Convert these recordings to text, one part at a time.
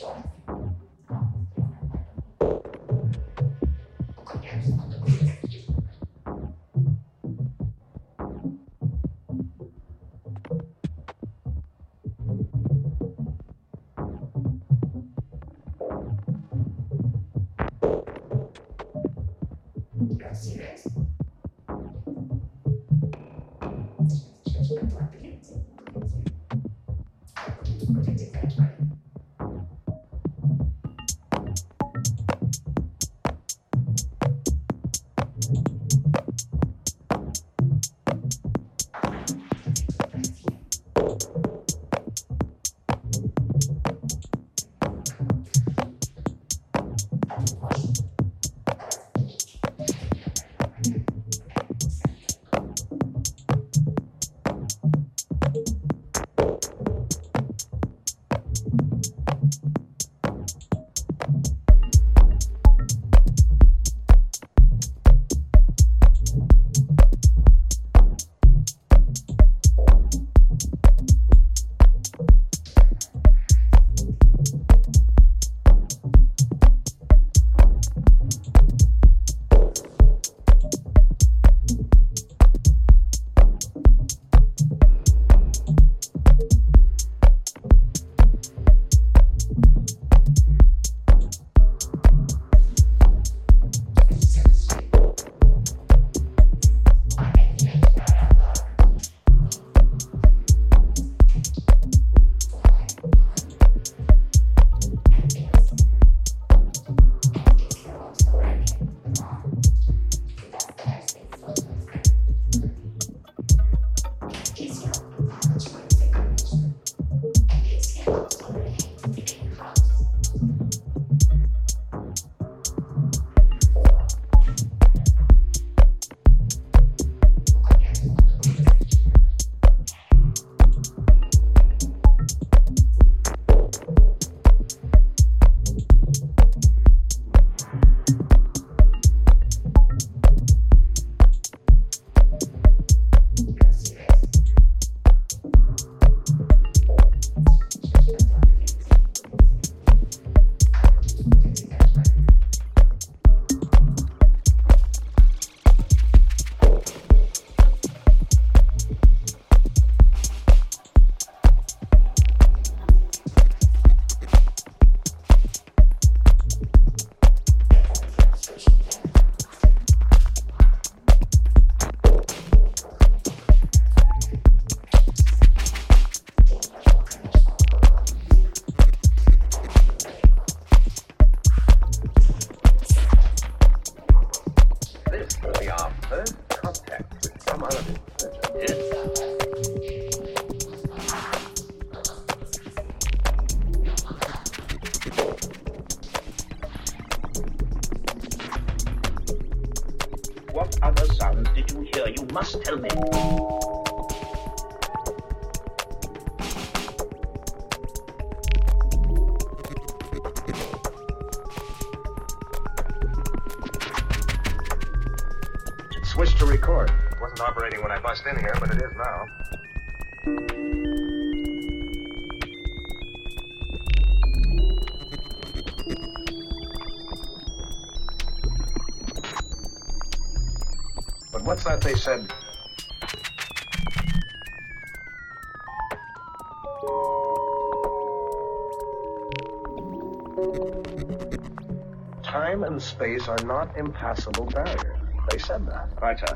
conversation. said... Time and space are not impassable barriers. They said that. Right, uh,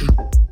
like it.